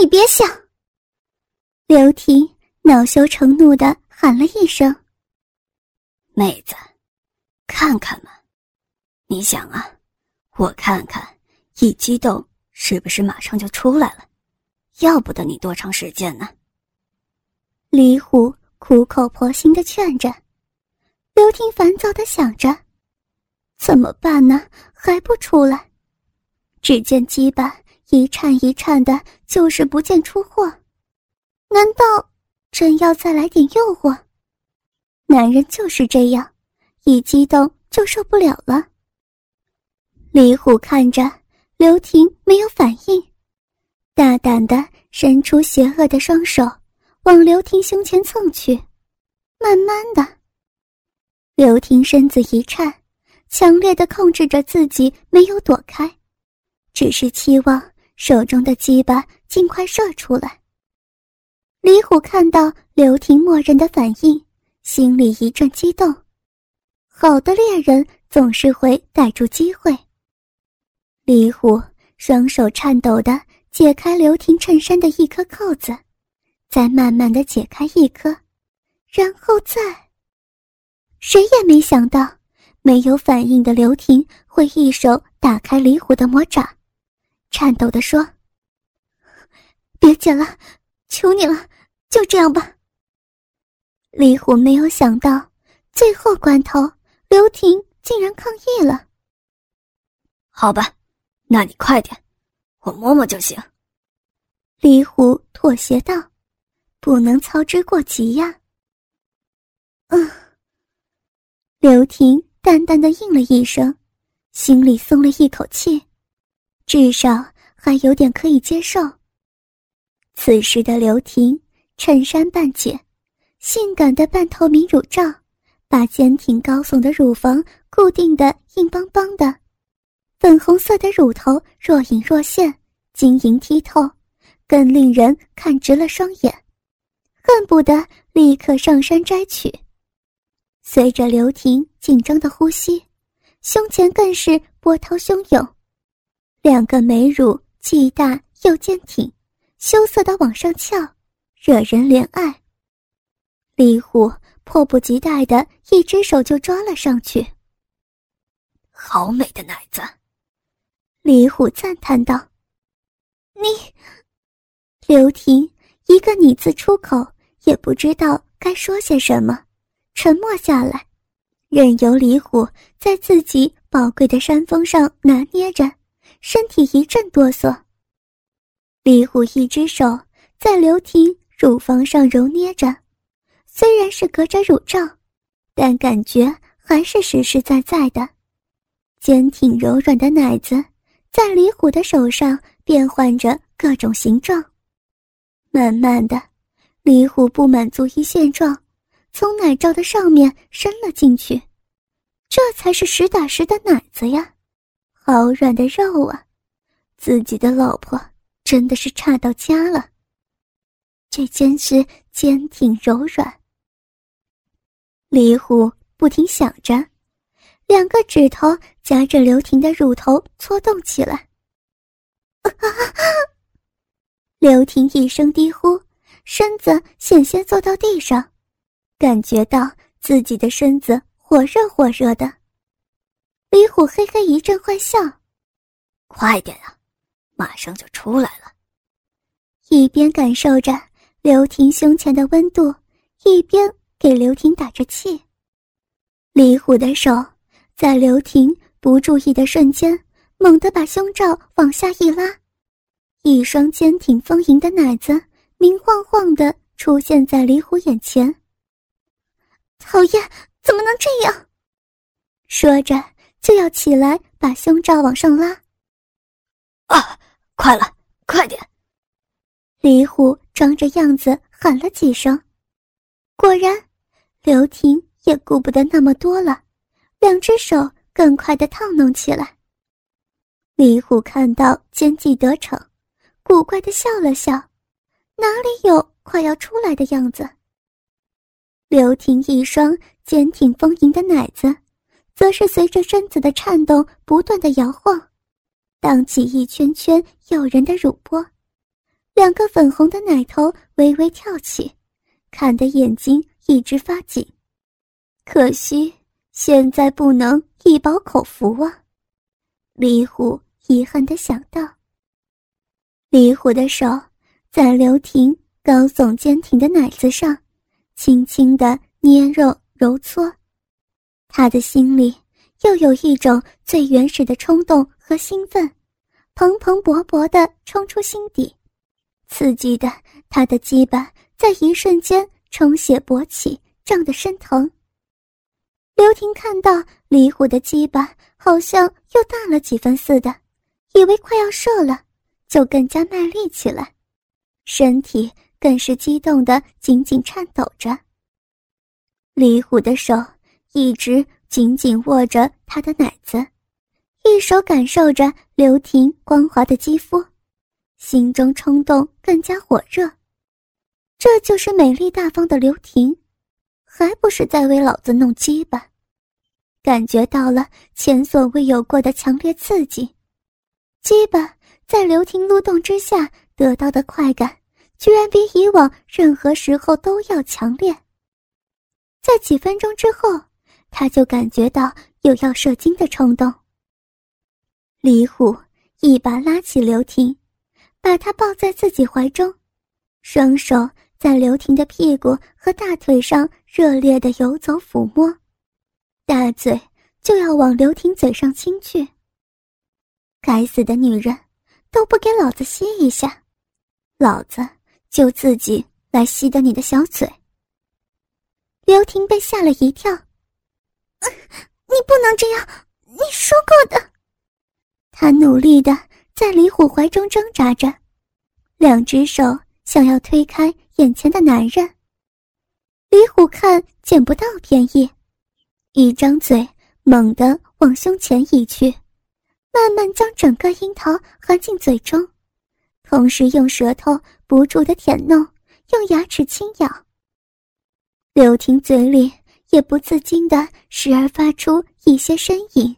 你别想！刘婷恼羞成怒的喊了一声：“妹子，看看嘛！你想啊，我看看，一激动是不是马上就出来了？要不得你多长时间呢？”李虎苦口婆心的劝着，刘婷烦躁的想着：“怎么办呢？还不出来？”只见鸡巴一颤一颤的，就是不见出货。难道真要再来点诱惑？男人就是这样，一激动就受不了了。李虎看着刘婷没有反应，大胆的伸出邪恶的双手。往刘婷胸前蹭去，慢慢的，刘婷身子一颤，强烈的控制着自己没有躲开，只是期望手中的鸡巴尽快射出来。李虎看到刘婷默认的反应，心里一阵激动。好的猎人总是会逮住机会。李虎双手颤抖的解开刘婷衬衫的一颗扣子。再慢慢的解开一颗，然后再。谁也没想到，没有反应的刘婷会一手打开李虎的魔爪，颤抖地说：“别剪了，求你了，就这样吧。”李虎没有想到，最后关头，刘婷竟然抗议了。好吧，那你快点，我摸摸就行。李虎妥协道。不能操之过急呀。嗯，刘婷淡淡的应了一声，心里松了一口气，至少还有点可以接受。此时的刘婷，衬衫半解，性感的半透明乳罩，把坚挺高耸的乳房固定的硬邦邦的，粉红色的乳头若隐若现，晶莹剔透，更令人看直了双眼。恨不得立刻上山摘取。随着刘婷紧张的呼吸，胸前更是波涛汹涌，两个美乳既大又坚挺，羞涩的往上翘，惹人怜爱。李虎迫不及待的一只手就抓了上去。好美的奶子，李虎赞叹道：“你。”刘婷一个“你”字出口。也不知道该说些什么，沉默下来，任由李虎在自己宝贵的山峰上拿捏着，身体一阵哆嗦。李虎一只手在刘婷乳房上揉捏着，虽然是隔着乳罩，但感觉还是实实在在的，坚挺柔软的奶子在李虎的手上变换着各种形状，慢慢的。李虎不满足于现状，从奶罩的上面伸了进去，这才是实打实的奶子呀，好软的肉啊！自己的老婆真的是差到家了，这真是坚挺柔软。李虎不停想着，两个指头夹着刘婷的乳头搓动起来。刘婷一声低呼。身子险些坐到地上，感觉到自己的身子火热火热的。李虎嘿嘿一阵坏笑：“快点啊，马上就出来了。”一边感受着刘婷胸前的温度，一边给刘婷打着气。李虎的手在刘婷不注意的瞬间，猛地把胸罩往下一拉，一双坚挺丰盈的奶子。明晃晃的出现在李虎眼前。讨厌，怎么能这样？说着就要起来把胸罩往上拉。啊，快了，快点！李虎装着样子喊了几声，果然，刘婷也顾不得那么多了，两只手更快的烫弄起来。李虎看到奸计得逞，古怪的笑了笑。哪里有快要出来的样子？刘婷一双坚挺丰盈的奶子，则是随着身子的颤动不断的摇晃，荡起一圈圈诱人的乳波。两个粉红的奶头微微跳起，看得眼睛一直发紧。可惜现在不能一饱口福啊！李虎遗憾的想到。李虎的手在刘婷高耸坚挺的奶子上，轻轻的捏揉揉搓，他的心里又有一种最原始的冲动和兴奋，蓬蓬勃勃的冲出心底，刺激的他的鸡巴在一瞬间充血勃起，胀得生疼。刘婷看到李虎的鸡巴好像又大了几分似的，以为快要射了。就更加卖力起来，身体更是激动的紧紧颤抖着。李虎的手一直紧紧握着他的奶子，一手感受着刘婷光滑的肌肤，心中冲动更加火热。这就是美丽大方的刘婷，还不是在为老子弄鸡巴？感觉到了前所未有过的强烈刺激，鸡巴。在刘婷撸动之下得到的快感，居然比以往任何时候都要强烈。在几分钟之后，他就感觉到有要射精的冲动。李虎一把拉起刘婷，把她抱在自己怀中，双手在刘婷的屁股和大腿上热烈的游走抚摸，大嘴就要往刘婷嘴上亲去。该死的女人！都不给老子吸一下，老子就自己来吸的你的小嘴。刘婷被吓了一跳，你不能这样，你说过的。他努力的在李虎怀中挣扎着，两只手想要推开眼前的男人。李虎看捡不到便宜，一张嘴猛地往胸前移去。慢慢将整个樱桃含进嘴中，同时用舌头不住的舔弄，用牙齿轻咬。刘婷嘴里也不自禁的时而发出一些呻吟。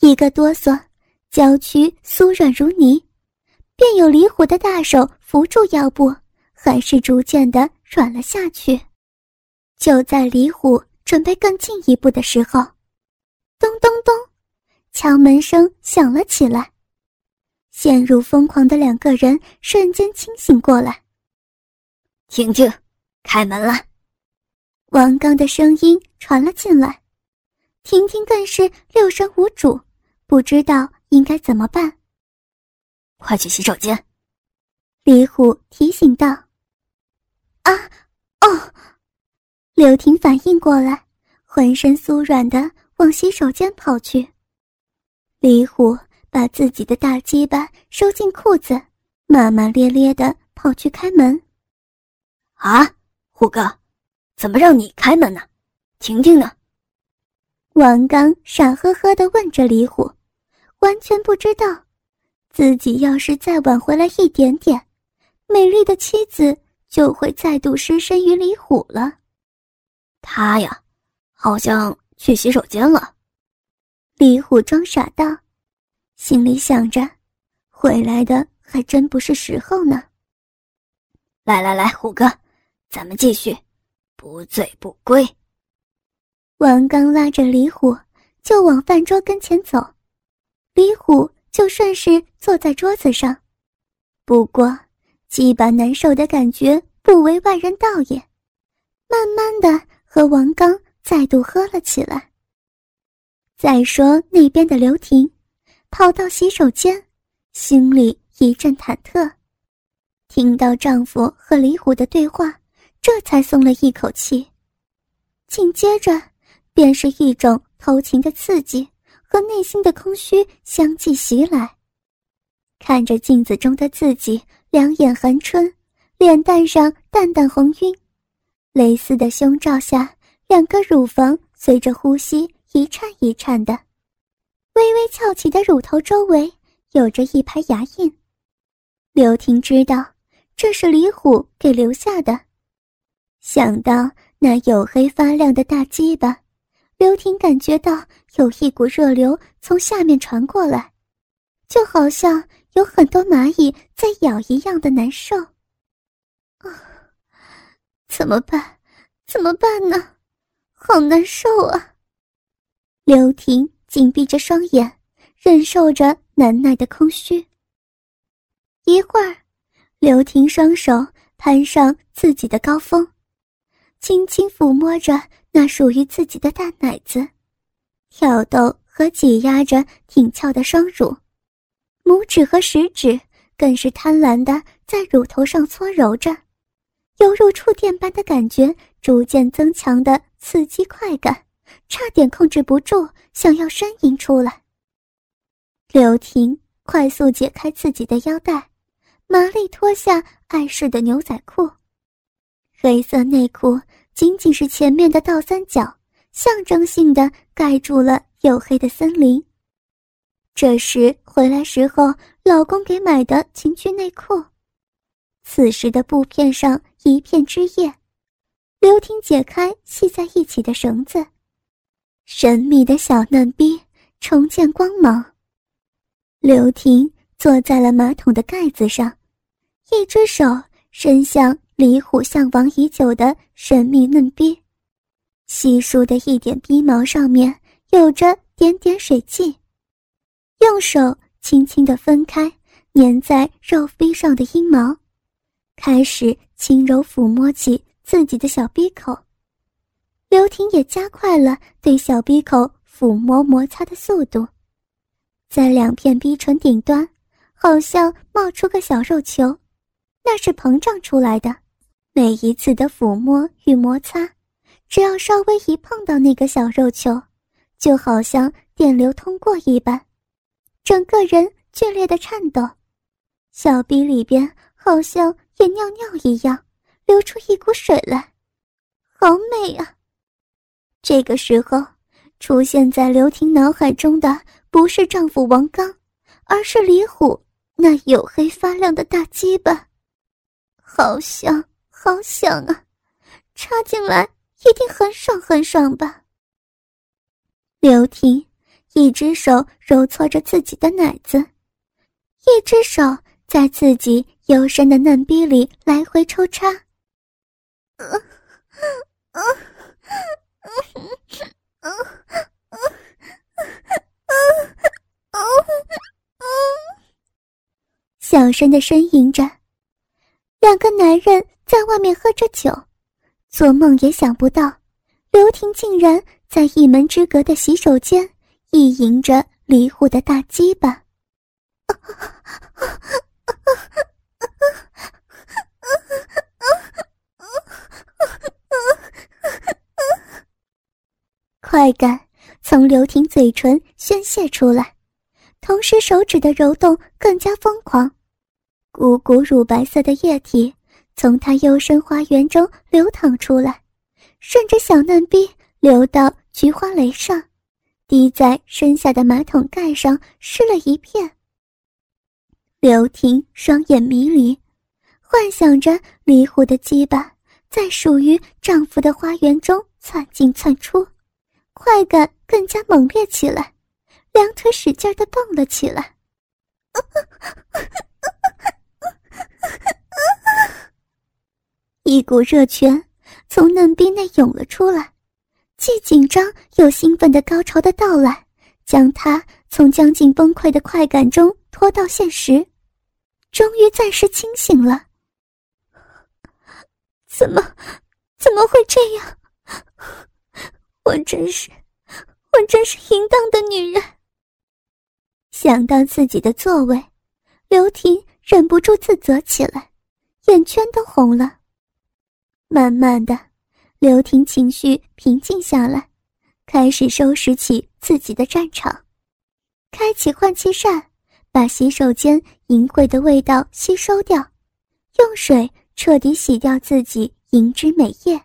一个哆嗦，娇躯酥软如泥。便有李虎的大手扶住腰部，还是逐渐的软了下去。就在李虎准备更进一步的时候，咚咚咚，敲门声响了起来。陷入疯狂的两个人瞬间清醒过来。婷婷，开门了。王刚的声音传了进来，婷婷更是六神无主，不知道应该怎么办。快去洗手间，李虎提醒道。“啊，哦！”柳婷反应过来，浑身酥软的往洗手间跑去。李虎把自己的大鸡巴收进裤子，骂骂咧咧的跑去开门。“啊，虎哥，怎么让你开门呢？婷婷呢？”王刚傻呵呵的问着李虎，完全不知道。自己要是再晚回来一点点，美丽的妻子就会再度失身于李虎了。他呀，好像去洗手间了。李虎装傻道，心里想着，回来的还真不是时候呢。来来来，虎哥，咱们继续，不醉不归。王刚拉着李虎就往饭桌跟前走，李虎。就顺势坐在桌子上，不过，鸡巴难受的感觉不为外人道也。慢慢的，和王刚再度喝了起来。再说那边的刘婷，跑到洗手间，心里一阵忐忑，听到丈夫和李虎的对话，这才松了一口气。紧接着，便是一种偷情的刺激。和内心的空虚相继袭来，看着镜子中的自己，两眼含春，脸蛋上淡淡红晕，蕾丝的胸罩下，两个乳房随着呼吸一颤一颤的，微微翘起的乳头周围有着一排牙印。刘婷知道这是李虎给留下的，想到那黝黑发亮的大鸡巴，刘婷感觉到有一股热流从下面传过来，就好像有很多蚂蚁在咬一样的难受。啊，怎么办？怎么办呢？好难受啊！刘婷紧闭着双眼，忍受着难耐的空虚。一会儿，刘婷双手攀上自己的高峰，轻轻抚摸着那属于自己的大奶子，挑逗和挤压着挺翘的双乳，拇指和食指更是贪婪的在乳头上搓揉着，犹如触电般的感觉逐渐增强的刺激快感，差点控制不住想要呻吟出来。刘婷快速解开自己的腰带。麻利脱下碍事的牛仔裤，黑色内裤仅仅是前面的倒三角，象征性的盖住了黝黑的森林。这是回来时候老公给买的情趣内裤。此时的布片上一片枝叶，刘婷解开系在一起的绳子，神秘的小嫩逼重见光芒。刘婷坐在了马桶的盖子上。一只手伸向李虎向往已久的神秘嫩逼，稀疏的一点逼毛上面有着点点水迹，用手轻轻地分开粘在肉逼上的阴毛，开始轻柔抚摸起自己的小逼口。刘婷也加快了对小逼口抚摸摩擦的速度，在两片逼唇顶端，好像冒出个小肉球。那是膨胀出来的。每一次的抚摸与摩擦，只要稍微一碰到那个小肉球，就好像电流通过一般，整个人剧烈的颤抖，小臂里边好像也尿尿一样，流出一股水来，好美啊！这个时候，出现在刘婷脑海中的不是丈夫王刚，而是李虎那黝黑发亮的大鸡巴。好想，好想啊！插进来一定很爽，很爽吧？刘婷一只手揉搓着自己的奶子，一只手在自己幽深的嫩逼里来回抽插。小声的呻吟着。两个男人在外面喝着酒，做梦也想不到，刘婷竟然在一门之隔的洗手间意淫着李虎的大鸡巴。快感从刘婷嘴唇宣泄出来，同时手指的揉动更加疯狂。股股乳白色的液体从她幽深花园中流淌出来，顺着小嫩逼流到菊花蕾上，滴在身下的马桶盖上，湿了一片。刘婷双眼迷离，幻想着李虎的鸡巴在属于丈夫的花园中窜进窜出，快感更加猛烈起来，两腿使劲的蹦了起来。一股热泉从嫩逼内涌了出来，既紧张又兴奋的高潮的到来，将他从将近崩溃的快感中拖到现实，终于暂时清醒了。怎么，怎么会这样？我真是，我真是淫荡的女人。想到自己的座位，刘婷忍不住自责起来，眼圈都红了。慢慢的，刘婷情绪平静下来，开始收拾起自己的战场，开启换气扇，把洗手间淫秽的味道吸收掉，用水彻底洗掉自己淫脂美液，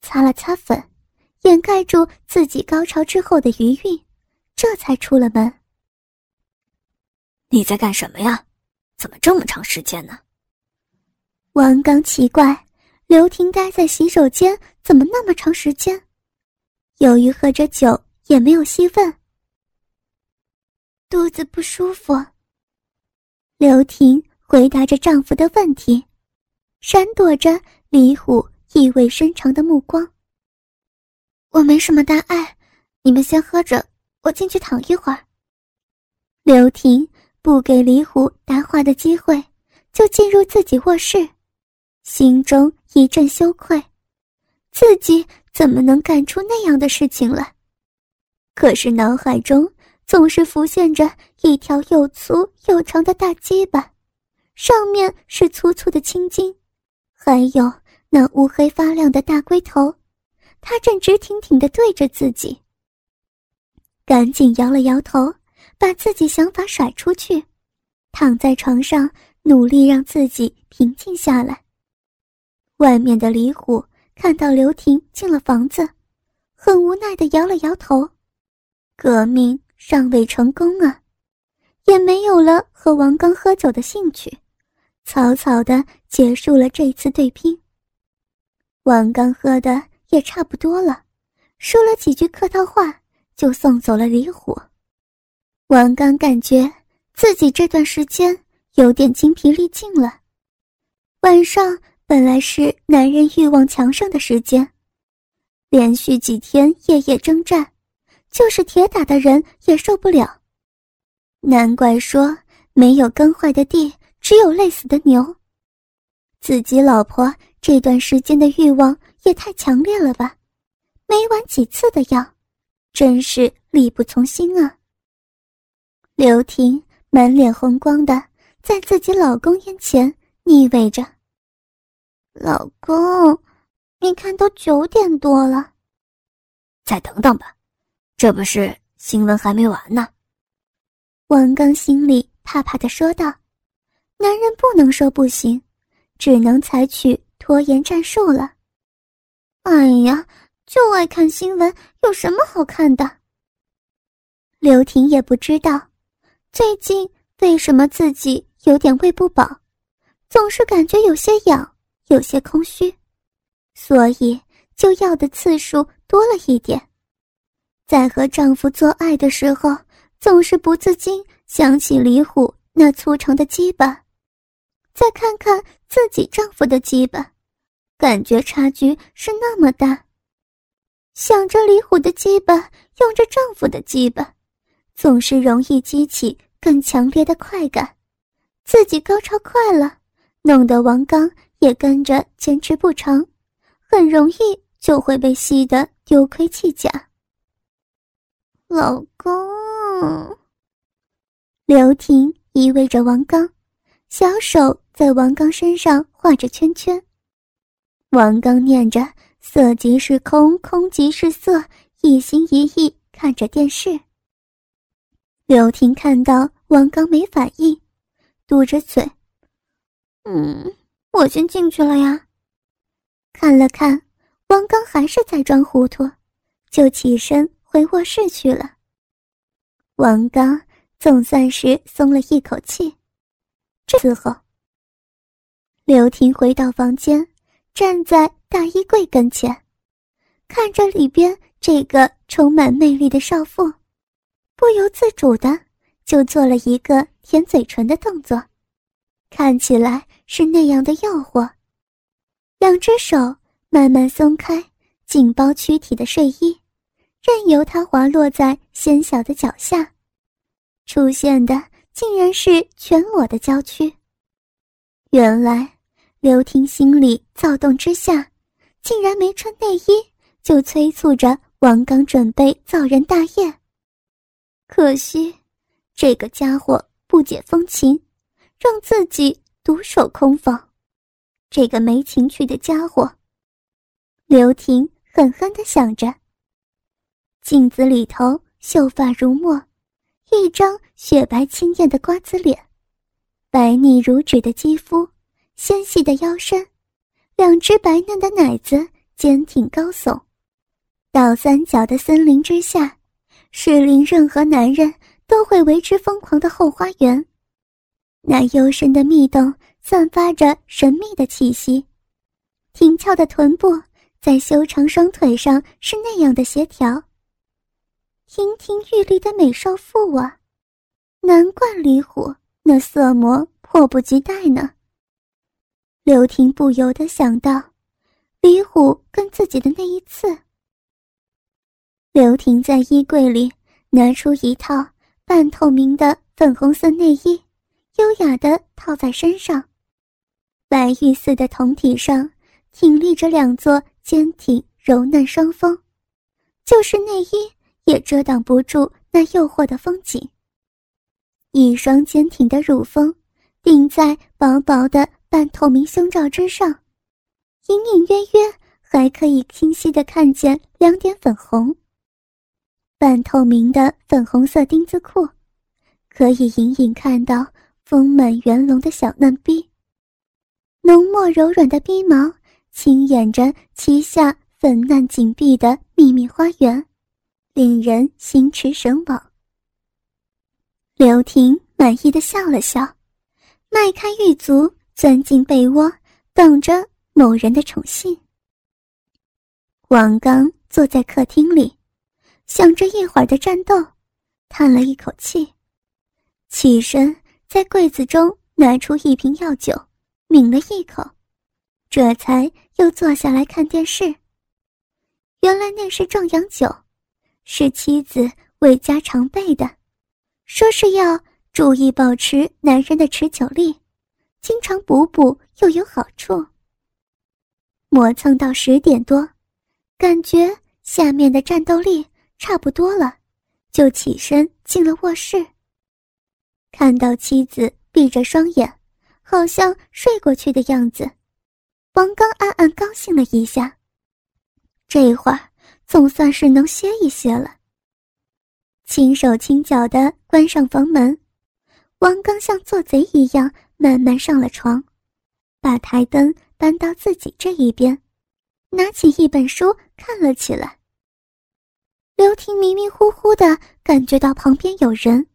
擦了擦粉，掩盖住自己高潮之后的余韵，这才出了门。你在干什么呀？怎么这么长时间呢？王刚奇怪。刘婷待在洗手间怎么那么长时间？由于喝着酒，也没有细问。肚子不舒服。刘婷回答着丈夫的问题，闪躲着李虎意味深长的目光。我没什么大碍，你们先喝着，我进去躺一会儿。刘婷不给李虎答话的机会，就进入自己卧室，心中一阵羞愧，自己怎么能干出那样的事情来？可是脑海中。总是浮现着一条又粗又长的大鸡巴，上面是粗粗的青筋，还有那乌黑发亮的大龟头，他正直挺挺地对着自己。赶紧摇了摇头，把自己想法甩出去，躺在床上努力让自己平静下来。外面的李虎看到刘婷进了房子，很无奈地摇了摇头，革命。尚未成功啊，也没有了和王刚喝酒的兴趣，草草的结束了这次对拼。王刚喝的也差不多了，说了几句客套话，就送走了李虎。王刚感觉自己这段时间有点精疲力尽了。晚上本来是男人欲望强盛的时间，连续几天夜夜征战。就是铁打的人也受不了。难怪说没有耕坏的地，只有累死的牛。自己老婆这段时间的欲望也太强烈了吧？没完几次的药，真是力不从心啊。刘婷满脸红光的在自己老公眼前腻味着：“老公，你看都九点多了，再等等吧。”这不是新闻还没完呢，王刚心里怕怕的说道：“男人不能说不行，只能采取拖延战术了。”哎呀，就爱看新闻，有什么好看的？刘婷也不知道，最近为什么自己有点胃不饱，总是感觉有些痒，有些空虚，所以就要的次数多了一点。在和丈夫做爱的时候，总是不自禁想起李虎那粗长的鸡巴，再看看自己丈夫的鸡巴，感觉差距是那么大。想着李虎的鸡巴，用着丈夫的鸡巴，总是容易激起更强烈的快感，自己高潮快了，弄得王刚也跟着坚持不长，很容易就会被吸得丢盔弃甲。老公，刘婷依偎着王刚，小手在王刚身上画着圈圈。王刚念着“色即是空，空即是色”，一心一意看着电视。刘婷看到王刚没反应，嘟着嘴：“嗯，我先进去了呀。”看了看，王刚还是在装糊涂，就起身。回卧室去了。王刚总算是松了一口气。这次后，刘婷回到房间，站在大衣柜跟前，看着里边这个充满魅力的少妇，不由自主的就做了一个舔嘴唇的动作，看起来是那样的诱惑。两只手慢慢松开紧包躯体的睡衣。任由它滑落在纤小的脚下，出现的竟然是全裸的娇躯。原来，刘婷心里躁动之下，竟然没穿内衣就催促着王刚准备造人大业。可惜，这个家伙不解风情，让自己独守空房。这个没情趣的家伙，刘婷狠狠地想着。镜子里头，秀发如墨，一张雪白清艳的瓜子脸，白腻如纸的肌肤，纤细的腰身，两只白嫩的奶子坚挺高耸。倒三角的森林之下，是令任何男人都会为之疯狂的后花园。那幽深的密洞散发着神秘的气息，挺翘的臀部在修长双腿上是那样的协调。亭亭玉立的美少妇啊，难怪李虎那色魔迫不及待呢。刘婷不由得想到，李虎跟自己的那一次。刘婷在衣柜里拿出一套半透明的粉红色内衣，优雅的套在身上。白玉似的胴体上挺立着两座坚挺柔嫩双峰，就是内衣也遮挡不住那诱惑的风景。一双坚挺的乳峰顶在薄薄的半透明胸罩之上，隐隐约约还可以清晰的看见两点粉红。半透明的粉红色丁字裤，可以隐隐看到丰满圆隆的小嫩逼。浓墨柔软的逼毛轻掩着其下粉嫩紧闭的秘密花园，令人心驰神往。刘婷满意的笑了笑，迈开玉足，钻进被窝，等着某人的宠幸。王刚坐在客厅里。想着一会儿的战斗，叹了一口气，起身在柜子中拿出一瓶药酒，抿了一口，这才又坐下来看电视。原来那是壮阳酒，是妻子为家常备的，说是要注意保持男人的持久力，经常补补又有好处。磨蹭到十点多，感觉下面的战斗力。差不多了，就起身进了卧室。看到妻子闭着双眼，好像睡过去的样子，王刚暗暗高兴了一下。这会儿总算是能歇一歇了。轻手轻脚的关上房门，王刚像做贼一样慢慢上了床，把台灯搬到自己这一边，拿起一本书看了起来。刘婷迷迷糊糊的感觉到旁边有人，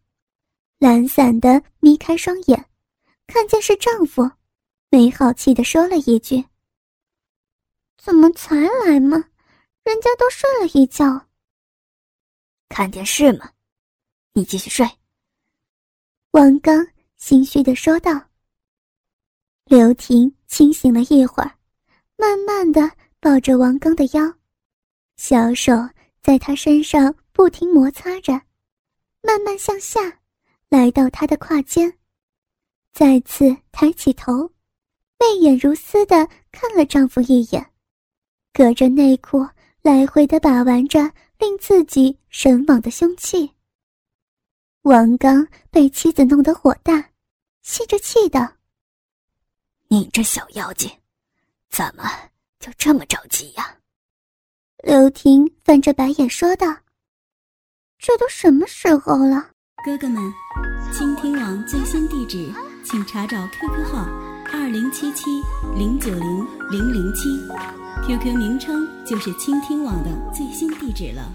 懒散的眯开双眼，看见是丈夫，没好气的说了一句：“怎么才来嘛？人家都睡了一觉。”看电视嘛，你继续睡。”王刚心虚的说道。刘婷清醒了一会儿，慢慢的抱着王刚的腰，小手。在他身上不停摩擦着，慢慢向下，来到他的胯间，再次抬起头，媚眼如丝的看了丈夫一眼，隔着内裤来回的把玩着令自己神往的凶器。王刚被妻子弄得火大，吸着气道：“你这小妖精，怎么就这么着急呀？”刘婷翻着白眼说道：“这都什么时候了？”哥哥们，倾听网最新地址，请查找 QQ 号二零七七零九零零零七，QQ 名称就是倾听网的最新地址了。